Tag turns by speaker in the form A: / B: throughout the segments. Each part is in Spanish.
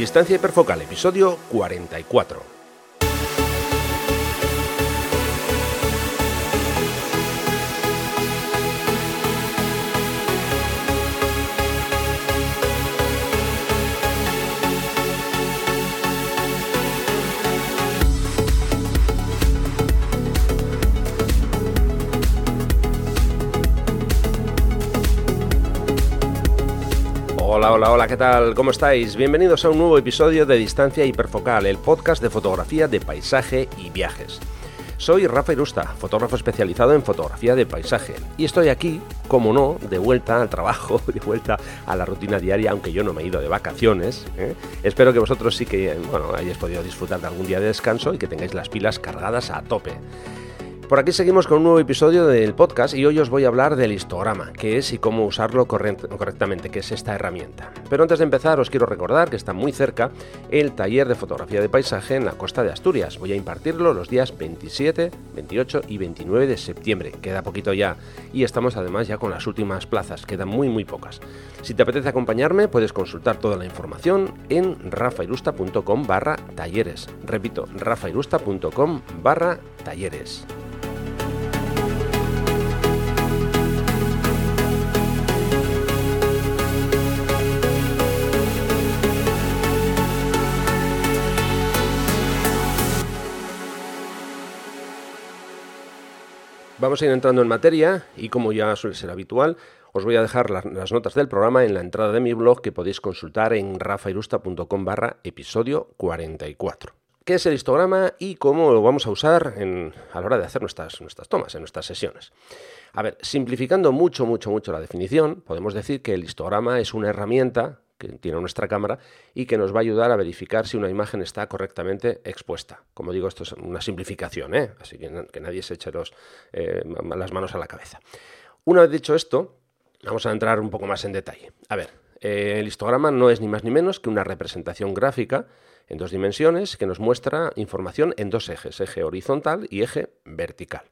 A: Distancia hiperfocal, episodio 44. Hola, hola, hola, ¿qué tal? ¿Cómo estáis? Bienvenidos a un nuevo episodio de Distancia Hiperfocal, el podcast de fotografía de paisaje y viajes. Soy Rafa Irusta, fotógrafo especializado en fotografía de paisaje, y estoy aquí, como no, de vuelta al trabajo, de vuelta a la rutina diaria, aunque yo no me he ido de vacaciones. ¿eh? Espero que vosotros sí que bueno, hayáis podido disfrutar de algún día de descanso y que tengáis las pilas cargadas a tope. Por aquí seguimos con un nuevo episodio del podcast y hoy os voy a hablar del histograma, qué es y cómo usarlo correctamente, qué es esta herramienta. Pero antes de empezar os quiero recordar que está muy cerca el taller de fotografía de paisaje en la costa de Asturias. Voy a impartirlo los días 27, 28 y 29 de septiembre. Queda poquito ya y estamos además ya con las últimas plazas, quedan muy muy pocas. Si te apetece acompañarme puedes consultar toda la información en rafairusta.com barra talleres. Repito, rafairusta.com barra talleres. Vamos a ir entrando en materia y como ya suele ser habitual, os voy a dejar las notas del programa en la entrada de mi blog que podéis consultar en rafairusta.com barra episodio 44. ¿Qué es el histograma y cómo lo vamos a usar a la hora de hacer nuestras, nuestras tomas, en nuestras sesiones? A ver, simplificando mucho, mucho, mucho la definición, podemos decir que el histograma es una herramienta que tiene nuestra cámara y que nos va a ayudar a verificar si una imagen está correctamente expuesta. Como digo, esto es una simplificación, ¿eh? así que, que, nadie se eche los, eh, las manos a la cabeza. Una vez dicho esto, vamos a entrar un poco más en detalle. A ver, eh, el histograma no es ni más ni menos que una representación gráfica en dos dimensiones que nos muestra información en dos ejes, eje horizontal y eje vertical.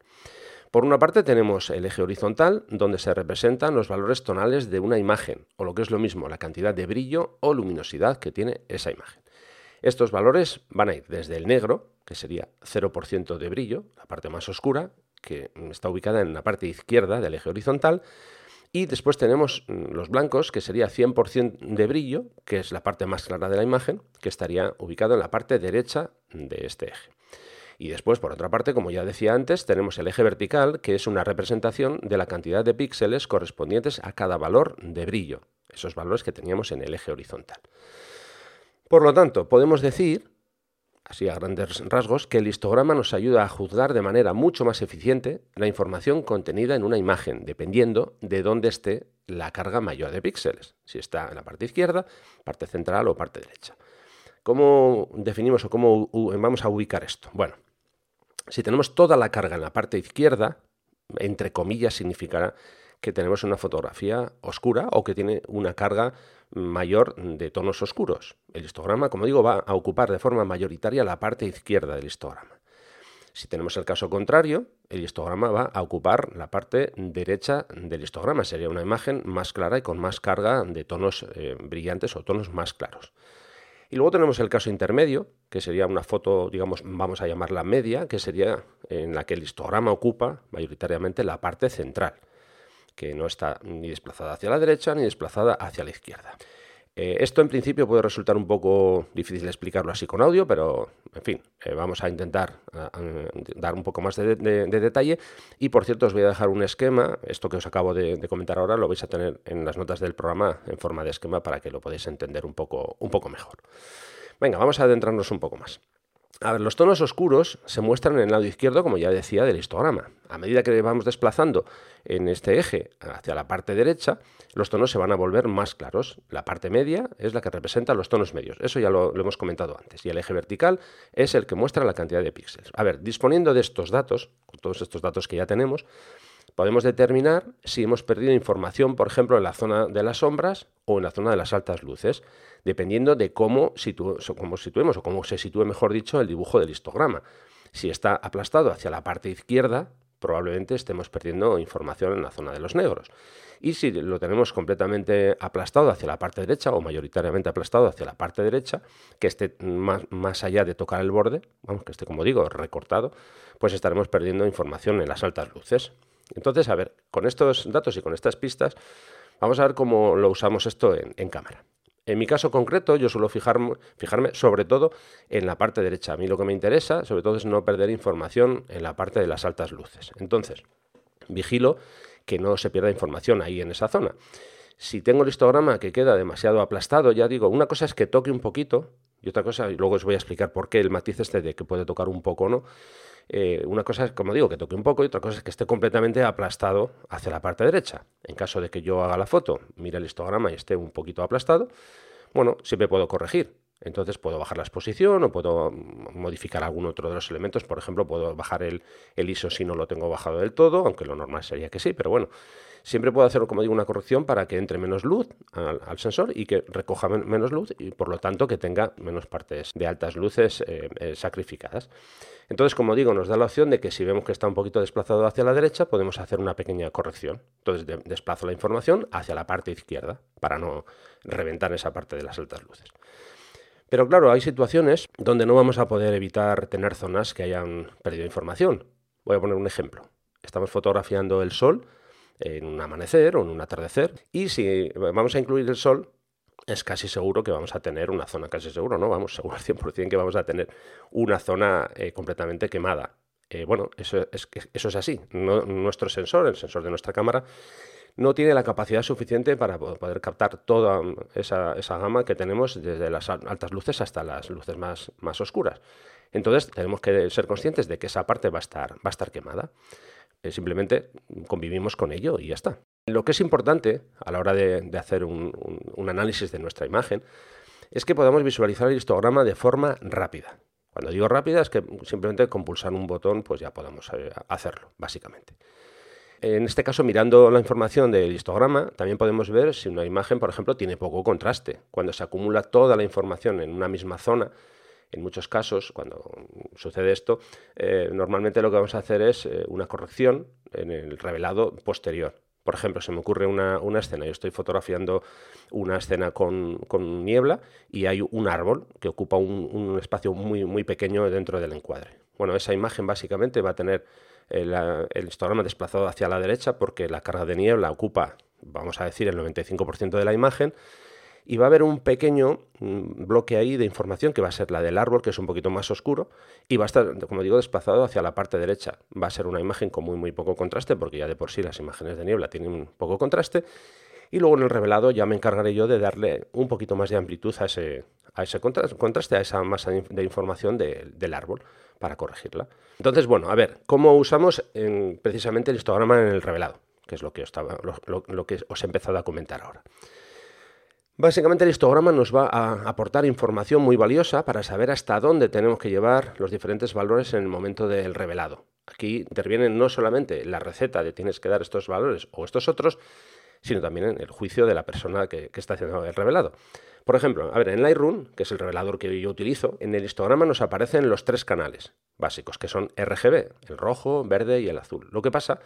A: Por una parte tenemos el eje horizontal, donde se representan los valores tonales de una imagen, o lo que es lo mismo, la cantidad de brillo o luminosidad que tiene esa imagen. Estos valores van a ir desde el negro, que sería 0% de brillo, la parte más oscura, que está ubicada en la parte izquierda del eje horizontal, y después tenemos mm, los blancos, que sería 100% de brillo, que es la parte más clara de la imagen, que estaría ubicado en la parte derecha de este eje. Y después, por otra parte, como ya decía antes, tenemos el eje vertical, que es una representación de la cantidad de píxeles correspondientes a cada valor de brillo, esos valores que teníamos en el eje horizontal. Por lo tanto, podemos decir, así a grandes rasgos, que el histograma nos ayuda a juzgar de manera mucho más eficiente la información contenida en una imagen, dependiendo de dónde esté la carga mayor de píxeles, si está en la parte izquierda, parte central o parte derecha. ¿Cómo definimos o cómo vamos a ubicar esto? Bueno, si tenemos toda la carga en la parte izquierda, entre comillas significará que tenemos una fotografía oscura o que tiene una carga mayor de tonos oscuros. El histograma, como digo, va a ocupar de forma mayoritaria la parte izquierda del histograma. Si tenemos el caso contrario, el histograma va a ocupar la parte derecha del histograma. Sería una imagen más clara y con más carga de tonos eh, brillantes o tonos más claros. Y luego tenemos el caso intermedio, que sería una foto, digamos, vamos a llamarla media, que sería en la que el histograma ocupa mayoritariamente la parte central, que no está ni desplazada hacia la derecha ni desplazada hacia la izquierda. Eh, esto en principio puede resultar un poco difícil de explicarlo así con audio, pero en fin, eh, vamos a intentar dar un poco más de, detalle. Y por cierto, os voy a dejar un esquema, esto que os acabo de, comentar ahora lo vais a tener en las notas del programa en forma de esquema para que lo podáis entender un poco, un poco mejor. Venga, vamos a adentrarnos un poco más. A ver, los tonos oscuros se muestran en el lado izquierdo, como ya decía, del histograma. A medida que vamos desplazando en este eje hacia la parte derecha, los tonos se van a volver más claros. La parte media es la que representa los tonos medios. Eso ya lo, hemos comentado antes. Y el eje vertical es el que muestra la cantidad de píxeles. A ver, disponiendo de estos datos, todos estos datos que ya tenemos, podemos determinar si hemos perdido información, por ejemplo, en la zona de las sombras o en la zona de las altas luces, dependiendo de cómo, situemos o cómo se sitúe, mejor dicho, el dibujo del histograma. Si está aplastado hacia la parte izquierda, probablemente estemos perdiendo información en la zona de los negros. Y si lo tenemos completamente aplastado hacia la parte derecha o mayoritariamente aplastado hacia la parte derecha, que esté más allá de tocar el borde, vamos, que esté, como digo, recortado, pues estaremos perdiendo información en las altas luces. Entonces, a ver, con estos datos y con estas pistas, vamos a ver cómo lo usamos esto en, cámara. En mi caso concreto, yo suelo fijarme, fijarme, sobre todo en la parte derecha. A mí lo que me interesa, sobre todo, es no perder información en la parte de las altas luces. Entonces, vigilo que no se pierda información ahí en esa zona. Si tengo el histograma que queda demasiado aplastado, ya digo, una cosa es que toque un poquito y otra cosa, y luego os voy a explicar por qué el matiz este de que puede tocar un poco o no. Eh, una cosa es, como digo, que toque un poco y otra cosa es que esté completamente aplastado hacia la parte derecha. En caso de que yo haga la foto, mire el histograma y esté un poquito aplastado, bueno, siempre puedo corregir. Entonces puedo bajar la exposición o puedo modificar algún otro de los elementos. Por ejemplo, puedo bajar el, el ISO si no lo tengo bajado del todo, aunque lo normal sería que sí, pero bueno, siempre puedo hacer, como digo, una corrección para que entre menos luz al, sensor y que recoja menos luz y por lo tanto que tenga menos partes de altas luces eh, eh, sacrificadas. Entonces, como digo, nos da la opción de que si vemos que está un poquito desplazado hacia la derecha, podemos hacer una pequeña corrección. Entonces, desplazo la información hacia la parte izquierda para no reventar esa parte de las altas luces. Pero claro, hay situaciones donde no vamos a poder evitar tener zonas que hayan perdido información. Voy a poner un ejemplo. Estamos fotografiando el sol en un amanecer o en un atardecer. Y si vamos a incluir el sol, es casi seguro que vamos a tener una zona, casi seguro, ¿no? Vamos, seguro al 100% que vamos a tener una zona eh, completamente quemada. Eh, bueno, eso es, eso es así. nuestro sensor, el sensor de nuestra cámara, no tiene la capacidad suficiente para poder captar toda esa, gama que tenemos desde las altas luces hasta las luces más, más oscuras. Entonces tenemos que ser conscientes de que esa parte va a estar, va a estar quemada. Simplemente convivimos con ello y ya está. Lo que es importante a la hora de, hacer un, análisis de nuestra imagen es que podamos visualizar el histograma de forma rápida. Cuando digo rápida es que simplemente con pulsar un botón pues ya podemos eh, hacerlo, básicamente. En este caso, mirando la información del histograma, también podemos ver si una imagen, por ejemplo, tiene poco contraste. Cuando se acumula toda la información en una misma zona, en muchos casos, cuando sucede esto, eh, normalmente lo que vamos a hacer es eh, una corrección en el revelado posterior. Por ejemplo, se me ocurre una, escena, yo estoy fotografiando una escena con, niebla y hay un árbol que ocupa un, espacio muy, muy pequeño dentro del encuadre. Bueno, esa imagen básicamente va a tener el, el histograma desplazado hacia la derecha porque la carga de niebla ocupa, vamos a decir, el 95% de la imagen y va a haber un pequeño mm, bloque ahí de información que va a ser la del árbol, que es un poquito más oscuro, y va a estar, como digo, desplazado hacia la parte derecha. Va a ser una imagen con muy, muy poco contraste, porque ya de por sí las imágenes de niebla tienen poco contraste, y luego en el revelado ya me encargaré yo de darle un poquito más de amplitud a ese, a ese contraste, a esa masa de información del árbol para corregirla. Entonces, bueno, a ver, ¿cómo usamos precisamente el histograma en el revelado? Que es lo que, estaba, lo que os he empezado a comentar ahora. Básicamente el histograma nos va a aportar información muy valiosa para saber hasta dónde tenemos que llevar los diferentes valores en el momento del revelado. Aquí interviene no solamente la receta de tienes que dar estos valores o estos otros, sino también en el juicio de la persona que, está haciendo el revelado. Por ejemplo, a ver, en Lightroom, que es el revelador que yo utilizo, en el histograma nos aparecen los tres canales básicos, que son RGB, el rojo, verde y el azul. Lo que pasa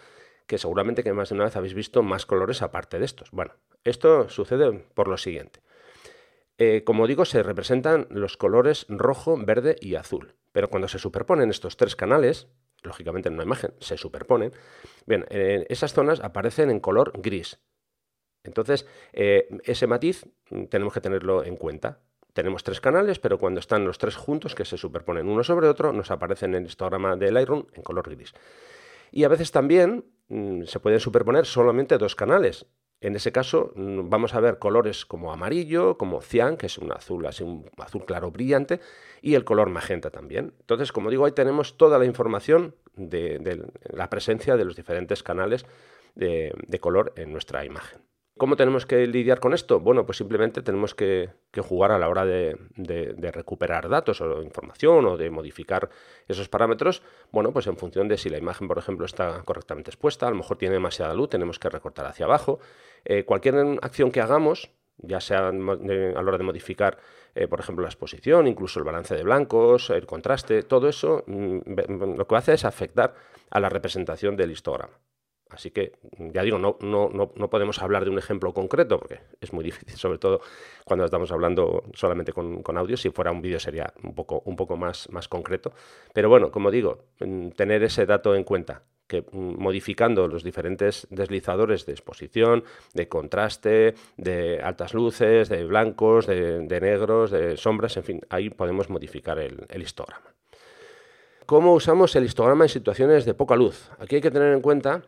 A: que seguramente que más de una vez habéis visto más colores aparte de estos. Bueno, esto sucede por lo siguiente. Eh, como digo, se representan los colores rojo, verde y azul. Pero cuando se superponen estos tres canales, lógicamente en una imagen se superponen, bien, eh, esas zonas aparecen en color gris. Entonces, eh, ese matiz mm, tenemos que tenerlo en cuenta. Tenemos tres canales, pero cuando están los tres juntos, que se superponen uno sobre otro, nos aparecen en el histograma de Lightroom en color gris. Y a veces también se pueden superponer solamente dos canales. En ese caso mm, vamos a ver colores como amarillo, como cian, que es un azul así un azul claro brillante, y el color magenta también. Entonces, como digo, ahí tenemos toda la información de, la presencia de los diferentes canales de color en nuestra imagen. ¿Cómo tenemos que lidiar con esto? Bueno, pues simplemente tenemos que, jugar a la hora de, recuperar datos o información o de modificar esos parámetros. Bueno, pues en función de si la imagen, por ejemplo, está correctamente expuesta, a lo mejor tiene demasiada luz, tenemos que recortar hacia abajo. Eh, cualquier acción que hagamos, ya sea a la hora de modificar eh, por ejemplo, la exposición, incluso el balance de blancos, el contraste, todo eso mm, lo que hace es afectar a la representación del histograma. Así que, ya digo, no, no, no, podemos hablar de un ejemplo concreto, porque es muy difícil, sobre todo cuando estamos hablando solamente con, audio. Si fuera un vídeo sería un poco, un poco más, más concreto. Pero bueno, como digo, mm, tener ese dato en cuenta, que mm, modificando los diferentes deslizadores de exposición, de contraste, de altas luces, de blancos, de, negros, de sombras, en fin, ahí podemos modificar el histograma. ¿Cómo usamos el histograma en situaciones de poca luz? Aquí hay que tener en cuenta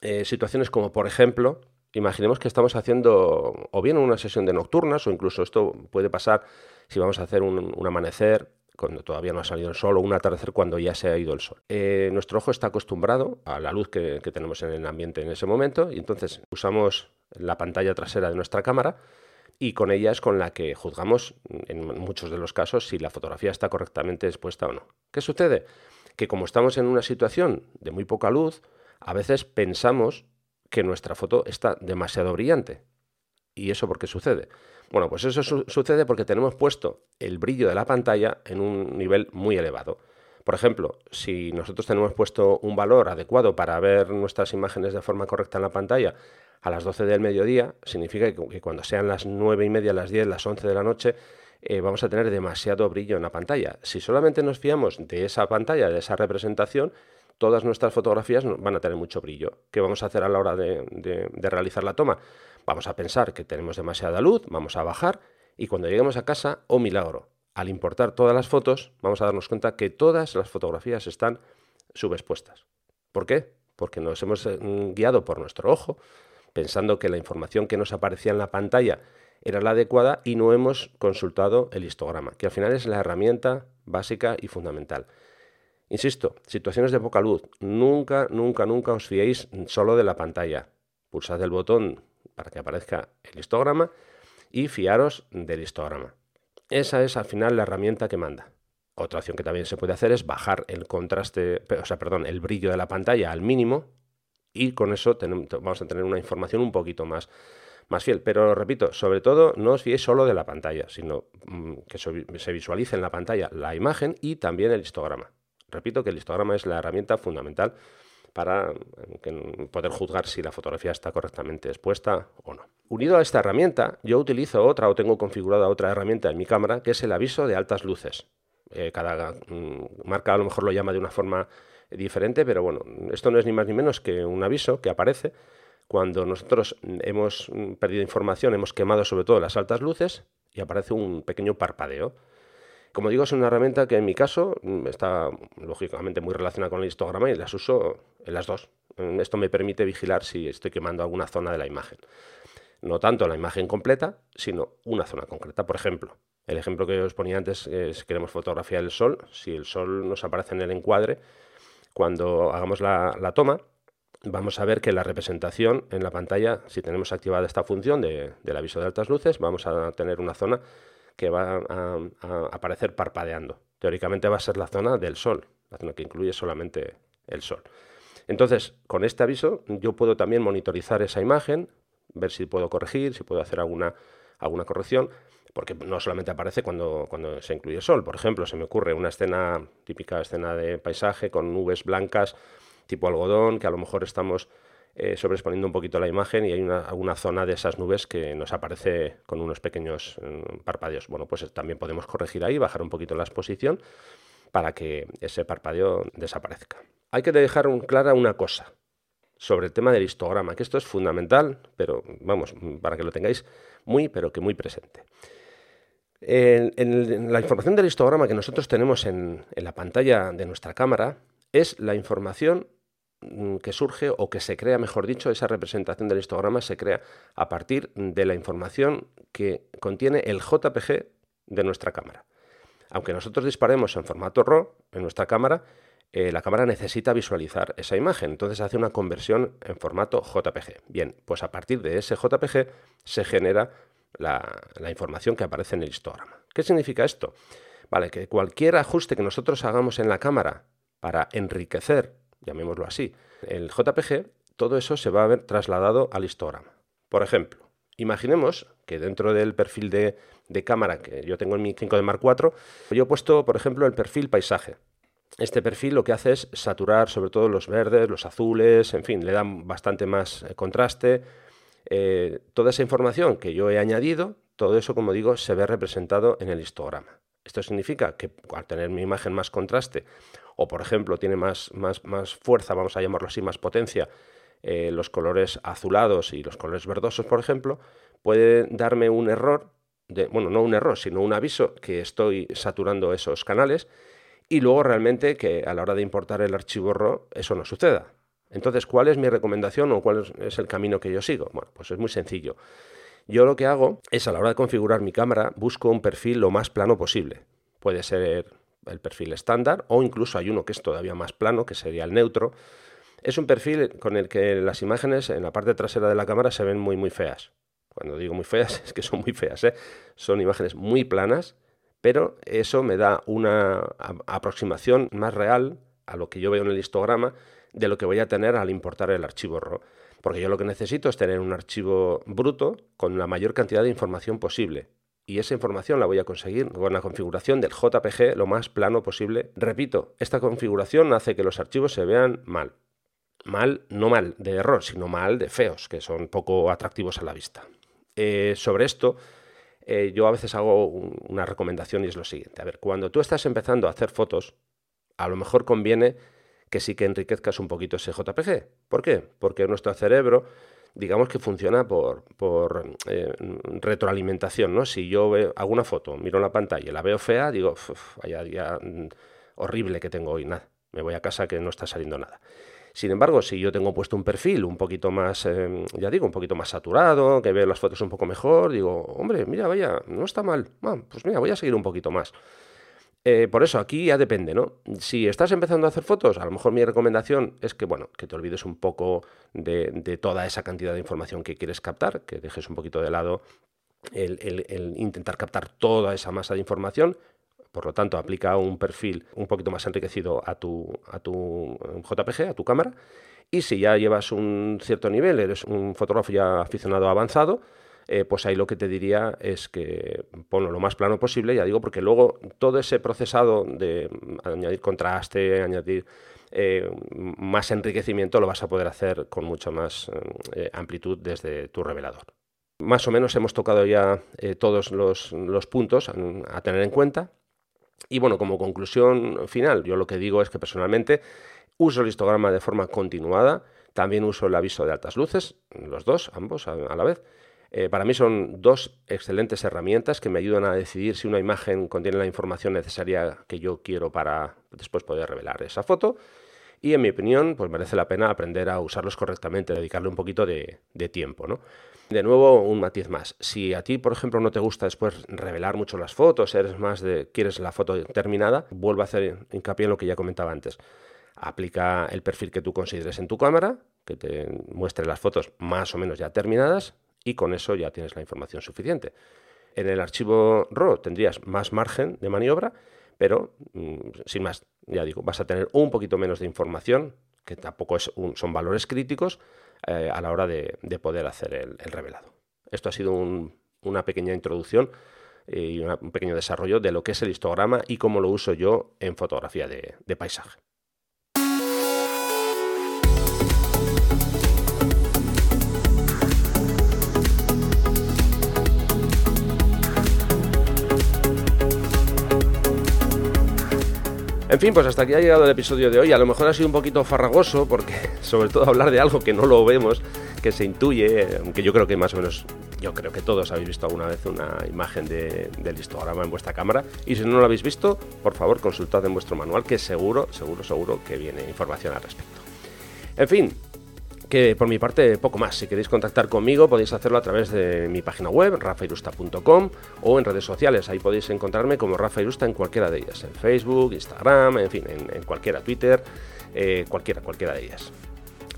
A: eh, situaciones como, por ejemplo, imaginemos que estamos haciendo o bien una sesión de nocturnas o incluso esto puede pasar si vamos a hacer un, amanecer cuando todavía no ha salido el sol o un atardecer cuando ya se ha ido el sol. Eh, nuestro ojo está acostumbrado a la luz que, tenemos en el ambiente en ese momento y entonces usamos la pantalla trasera de nuestra cámara y con ella es con la que juzgamos en muchos de los casos si la fotografía está correctamente expuesta o no. ¿Qué sucede? Que como estamos en una situación de muy poca luz, a veces pensamos que nuestra foto está demasiado brillante. ¿Y eso por qué sucede? Bueno, pues eso sucede porque tenemos puesto el brillo de la pantalla en un nivel muy elevado. Por ejemplo, si nosotros tenemos puesto un valor adecuado para ver nuestras imágenes de forma correcta en la pantalla a las 12 del mediodía, significa que, cuando sean las 9 y media, las 10, las 11 de la noche, eh, vamos a tener demasiado brillo en la pantalla. Si solamente nos fiamos de esa pantalla, de esa representación, todas nuestras fotografías van a tener mucho brillo. ¿Qué vamos a hacer a la hora de, realizar la toma? Vamos a pensar que tenemos demasiada luz, vamos a bajar y cuando lleguemos a casa, oh milagro, al importar todas las fotos, vamos a darnos cuenta que todas las fotografías están subexpuestas. ¿Por qué? Porque nos hemos eh, guiado por nuestro ojo, pensando que la información que nos aparecía en la pantalla era la adecuada y no hemos consultado el histograma, que al final es la herramienta básica y fundamental. Insisto, situaciones de poca luz. Nunca, nunca, nunca os fiéis solo de la pantalla. Pulsad el botón para que aparezca el histograma y fiaros del histograma. Esa es al final la herramienta que manda. Otra opción que también se puede hacer es bajar el contraste, o sea, perdón, el brillo de la pantalla al mínimo y con eso vamos a tener una información un poquito más, más fiel. Pero repito, sobre todo no os fiéis solo de la pantalla, sino mm, que se visualice en la pantalla la imagen y también el histograma. Repito que el histograma es la herramienta fundamental para eh, poder juzgar si la fotografía está correctamente expuesta o no. Unido a esta herramienta, yo utilizo otra o tengo configurada otra herramienta en mi cámara que es el aviso de altas luces. Eh, cada mm, marca a lo mejor lo llama de una forma diferente, pero bueno, esto no es ni más ni menos que un aviso que aparece cuando nosotros hemos perdido información, hemos quemado sobre todo las altas luces y aparece un pequeño parpadeo. Como digo, es una herramienta que en mi caso mm, está lógicamente muy relacionada con el histograma y las uso en las dos. Mm, esto me permite vigilar si estoy quemando alguna zona de la imagen. No tanto la imagen completa, sino una zona concreta. Por ejemplo, el ejemplo que os ponía antes es queremos fotografiar el sol. Si el sol nos aparece en el encuadre, cuando hagamos la, toma, vamos a ver que la representación en la pantalla, si tenemos activada esta función del aviso de altas luces, vamos a tener una zona que va a, aparecer parpadeando. Teóricamente va a ser la zona del Sol, la zona que incluye solamente el Sol. Entonces, con este aviso yo puedo también monitorizar esa imagen, ver si puedo corregir, si puedo hacer alguna, alguna corrección, porque no solamente aparece cuando, cuando se incluye sol. Por ejemplo, se me ocurre una escena, típica escena de paisaje con nubes blancas tipo algodón, que a lo mejor estamos eh, sobreexponiendo un poquito la imagen y hay una, zona de esas nubes que nos aparece con unos pequeños mm, parpadeos. Bueno, pues también podemos corregir ahí, bajar un poquito la exposición para que ese parpadeo desaparezca. Hay que dejar clara una cosa sobre el tema del histograma, que esto es fundamental, pero vamos, para que lo tengáis muy, pero que muy presente. En, la información del histograma que nosotros tenemos en la pantalla de nuestra cámara es la información Mm, que surge o que se crea, mejor dicho, esa representación del histograma se crea a partir de la información que contiene el JPG de nuestra cámara. Aunque nosotros disparemos en formato RAW en nuestra cámara, eh, la cámara necesita visualizar esa imagen, entonces hace una conversión en formato JPG. Bien, pues a partir de ese JPG se genera la, la información que aparece en el histograma. ¿Qué significa esto? Vale, que cualquier ajuste que nosotros hagamos en la cámara para enriquecer llamémoslo así. El JPG, todo eso se va a ver trasladado al histograma. Por ejemplo, imaginemos que dentro del perfil de, cámara que yo tengo en mi 5D Mark IV, yo he puesto, por ejemplo, el perfil paisaje. Este perfil lo que hace es saturar sobre todo los verdes, los azules, en fin, le dan bastante más eh, contraste. Eh, toda esa información que yo he añadido, todo eso, como digo, se ve representado en el histograma. Esto significa que al tener mi imagen más contraste, o por ejemplo tiene más, más, más fuerza, vamos a llamarlo así, más potencia, eh, los colores azulados y los colores verdosos, por ejemplo, puede darme un error, de, bueno, no un error, sino un aviso que estoy saturando esos canales y luego realmente que a la hora de importar el archivo RAW eso no suceda. Entonces, ¿cuál es mi recomendación o cuál es el camino que yo sigo? Bueno, pues es muy sencillo. Yo lo que hago es a la hora de configurar mi cámara busco un perfil lo más plano posible. Puede ser el perfil estándar o incluso hay uno que es todavía más plano, que sería el neutro. Es un perfil con el que las imágenes en la parte trasera de la cámara se ven muy muy feas. Cuando digo muy feas es que son muy feas, ¿eh? son imágenes muy planas pero eso me da una aproximación más real a lo que yo veo en el histograma de lo que voy a tener al importar el archivo RAW. Porque yo lo que necesito es tener un archivo bruto con la mayor cantidad de información posible. Y esa información la voy a conseguir con la configuración del JPG lo más plano posible. Repito, esta configuración hace que los archivos se vean mal. Mal, no mal de error, sino mal de feos, que son poco atractivos a la vista. Eh, sobre esto, eh, yo a veces hago una recomendación y es lo siguiente. A ver, cuando tú estás empezando a hacer fotos, a lo mejor conviene que sí que enriquezcas un poquito ese JPG. ¿Por qué? Porque nuestro cerebro, digamos que funciona por, eh, retroalimentación, ¿no? Si yo veo, hago una foto, miro la pantalla y la veo fea, digo, vaya día mm, horrible que tengo hoy, nada, me voy a casa que no está saliendo nada. Sin embargo, si yo tengo puesto un perfil un poquito más, em, ya digo, un poquito más saturado, que veo las fotos un poco mejor, digo, hombre, mira, vaya, no está mal. pues mira, voy a seguir un poquito más. Eh, por eso, aquí ya depende, ¿no? Si estás empezando a hacer fotos, a lo mejor mi recomendación es que, bueno, que te olvides un poco de, toda esa cantidad de información que quieres captar, que dejes un poquito de lado el intentar captar toda esa masa de información, por lo tanto, aplica un perfil un poquito más enriquecido a tu, a tu eh, JPG, a tu cámara. Y si ya llevas un cierto nivel, eres un fotógrafo ya aficionado avanzado, eh, pues ahí lo que te diría es que ponlo lo más plano posible, ya digo, porque luego todo ese procesado de añadir contraste, añadir eh, más enriquecimiento, lo vas a poder hacer con mucha más amplitud desde tu revelador. Más o menos hemos tocado ya todos los puntos a tener en cuenta. Y bueno, como conclusión final, yo lo que digo es que personalmente uso el histograma de forma continuada, también uso el aviso de altas luces, los dos, ambos a, la vez. Eh, para mí son dos excelentes herramientas que me ayudan a decidir si una imagen contiene la información necesaria que yo quiero para después poder revelar esa foto. Y en mi opinión, pues merece la pena aprender a usarlos correctamente, dedicarle un poquito de, tiempo, ¿no? De nuevo, un matiz más. Si a ti, por ejemplo, no te gusta después revelar mucho las fotos, eres más de quieres la foto terminada, vuelvo a hacer hincapié en lo que ya comentaba antes. Aplica el perfil que tú consideres en tu cámara, que te muestre las fotos más o menos ya terminadas y con eso ya tienes la información suficiente. En el archivo RAW tendrías más margen de maniobra, pero mm, sin más, ya digo, vas a tener un poquito menos de información, que tampoco es son valores críticos, eh, a la hora de, poder hacer el, revelado. Esto ha sido una pequeña introducción y un pequeño desarrollo de lo que es el histograma y cómo lo uso yo en fotografía de paisaje. En fin, pues hasta aquí ha llegado el episodio de hoy. A lo mejor ha sido un poquito farragoso, porque sobre todo hablar de algo que no lo vemos, que se intuye, aunque yo creo que más o menos, yo creo que todos habéis visto alguna vez una imagen del histograma en vuestra cámara. Y si no lo habéis visto, por favor consultad en vuestro manual, que seguro, seguro, seguro que viene información al respecto. En fin, que por mi parte poco más. Si queréis contactar conmigo podéis hacerlo a través de mi página web, rafairusta.com o en redes sociales. Ahí podéis encontrarme como Rafa Irusta en cualquiera de ellas. En Facebook, Instagram, en fin, en, cualquiera, Twitter, eh, cualquiera, cualquiera de ellas.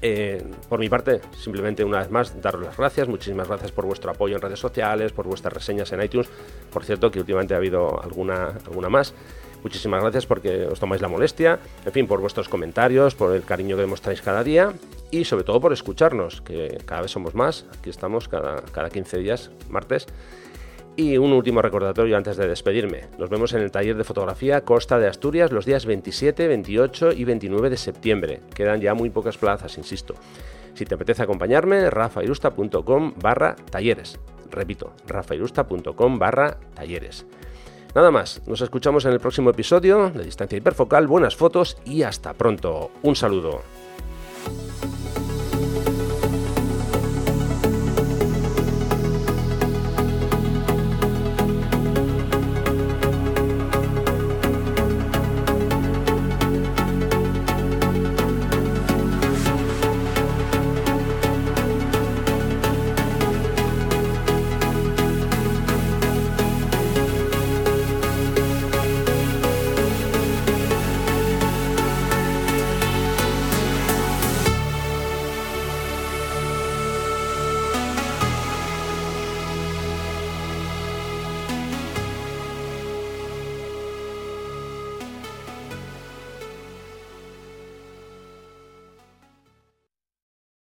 A: Eh, por mi parte, simplemente una vez más, daros las gracias. Muchísimas gracias por vuestro apoyo en redes sociales, por vuestras reseñas en iTunes. Por cierto, que últimamente ha habido alguna, alguna más. Muchísimas gracias porque os tomáis la molestia, en fin, por vuestros comentarios, por el cariño que demostráis cada día y sobre todo por escucharnos, que cada vez somos más. Aquí estamos cada, cada 15 días, martes. Y un último recordatorio antes de despedirme. Nos vemos en el taller de fotografía Costa de Asturias los días 27, 28 y 29 de septiembre. Quedan ya muy pocas plazas, insisto. Si te apetece acompañarme, rafairusta.com barra talleres. Repito, rafairusta.com barra talleres. Nada más, nos escuchamos en el próximo episodio de Distancia Hiperfocal, buenas fotos y hasta pronto. Un saludo.